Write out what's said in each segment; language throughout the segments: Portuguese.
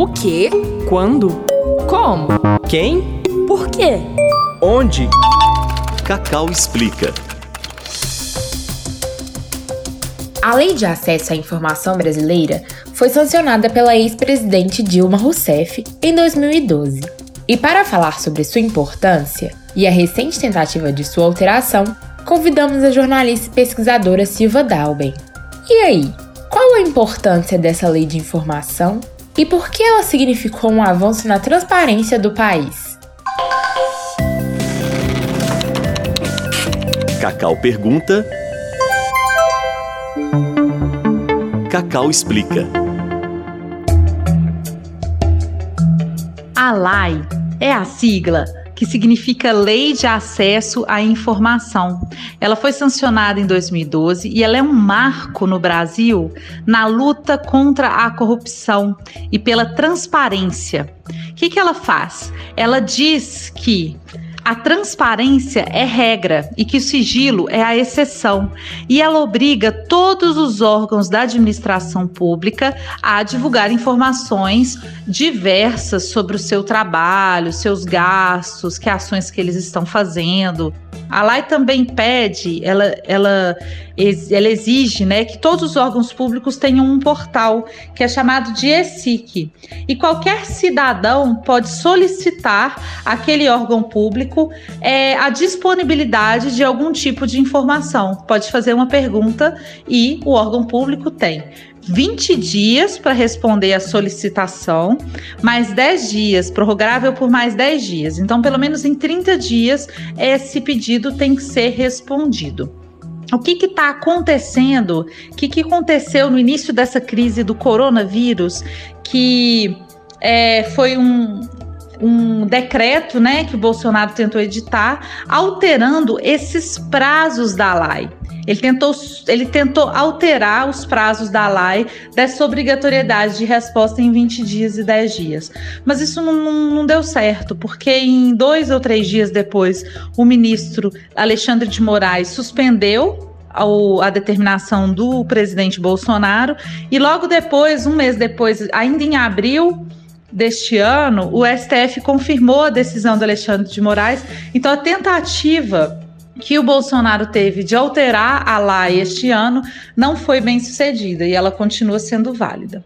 O quê? Quando? Como? Quem? Por quê? Onde? Cacau explica. A Lei de Acesso à Informação Brasileira foi sancionada pela ex-presidente Dilma Rousseff em 2012. E para falar sobre sua importância e a recente tentativa de sua alteração, convidamos a jornalista e pesquisadora Silva Dalben. E aí, qual a importância dessa lei de informação e por que ela significou um avanço na transparência do país? Cacau pergunta. Cacau explica. A LAI é a sigla que significa Lei de Acesso à Informação. Ela foi sancionada em 2012 e ela é um marco no Brasil na luta contra a corrupção e pela transparência. O que, que ela faz? Ela diz que a transparência é regra e que o sigilo é a exceção, e ela obriga todos os órgãos da administração pública a divulgar informações diversas sobre o seu trabalho, seus gastos, que ações que eles estão fazendo. A lei também pede, ela, ela, ela exige né, que todos os órgãos públicos tenham um portal que é chamado de ESIC. E qualquer cidadão pode solicitar àquele órgão público é, a disponibilidade de algum tipo de informação. Pode fazer uma pergunta e o órgão público tem 20 dias para responder a solicitação, mais 10 dias, prorrogável por mais 10 dias. Então, pelo menos em 30 dias, esse pedido tem que ser respondido. O que está acontecendo? O que, que aconteceu no início dessa crise do coronavírus? Que é, foi um, um decreto né, que o Bolsonaro tentou editar, alterando esses prazos da lei. Ele tentou, ele tentou alterar os prazos da lei dessa obrigatoriedade de resposta em 20 dias e 10 dias. Mas isso não, não, deu certo, porque em dois ou três dias depois, o ministro Alexandre de Moraes suspendeu a determinação do presidente Bolsonaro e logo depois, um mês depois, ainda em abril deste ano, o STF confirmou a decisão do Alexandre de Moraes. Então, a tentativa que o Bolsonaro teve de alterar a lei este ano não foi bem sucedida e ela continua sendo válida.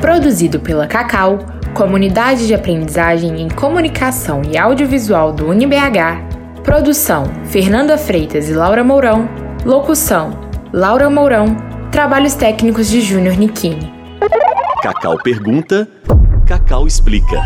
Produzido pela Cacau, Comunidade de Aprendizagem em Comunicação e Audiovisual do UniBH. Produção: Fernanda Freitas e Laura Mourão. Locução: Laura Mourão. Trabalhos técnicos de Júnior Nikini. Cacau pergunta, Cacau explica.